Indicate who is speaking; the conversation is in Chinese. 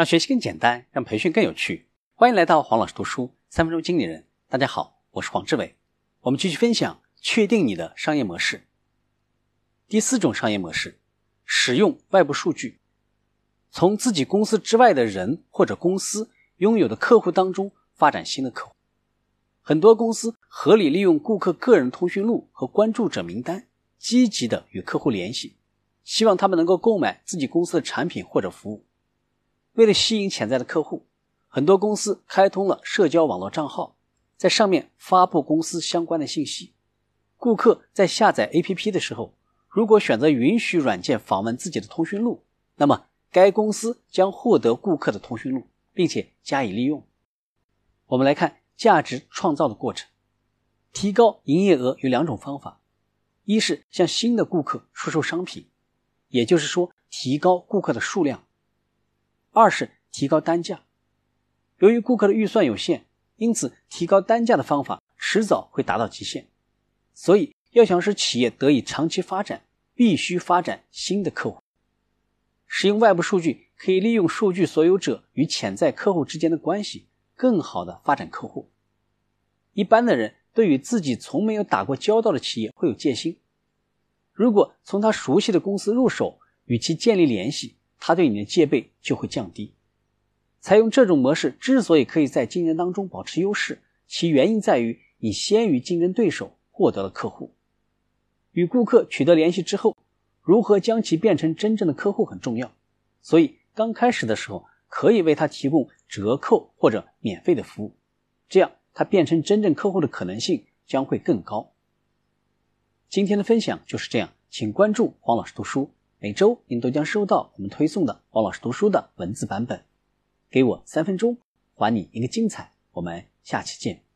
Speaker 1: 让学习更简单，让培训更有趣。欢迎来到黄老师读书三分钟经理人。大家好，我是黄志伟。我们继续分享，确定你的商业模式。第四种商业模式，使用外部数据，从自己公司之外的人或者公司拥有的客户当中发展新的客户。很多公司合理利用顾客个人通讯录和关注者名单，积极的与客户联系，希望他们能够购买自己公司的产品或者服务。为了吸引潜在的客户，很多公司开通了社交网络账号，在上面发布公司相关的信息。顾客在下载 APP 的时候，如果选择允许软件访问自己的通讯录，那么该公司将获得顾客的通讯录，并且加以利用。我们来看价值创造的过程。提高营业额有两种方法：一是向新的顾客出售商品，也就是说提高顾客的数量。二是提高单价。由于顾客的预算有限，因此提高单价的方法迟早会达到极限。所以，要想使企业得以长期发展，必须发展新的客户。使用外部数据，可以利用数据所有者与潜在客户之间的关系，更好的发展客户。一般的人对于自己从没有打过交道的企业会有戒心。如果从他熟悉的公司入手，与其建立联系。他对你的戒备就会降低。采用这种模式之所以可以在竞争当中保持优势，其原因在于你先于竞争对手获得了客户。与顾客取得联系之后，如何将其变成真正的客户很重要。所以刚开始的时候，可以为他提供折扣或者免费的服务，这样他变成真正客户的可能性将会更高。今天的分享就是这样，请关注黄老师读书。每周您都将收到我们推送的王老师读书的文字版本。给我三分钟，还你一个精彩。我们下期见。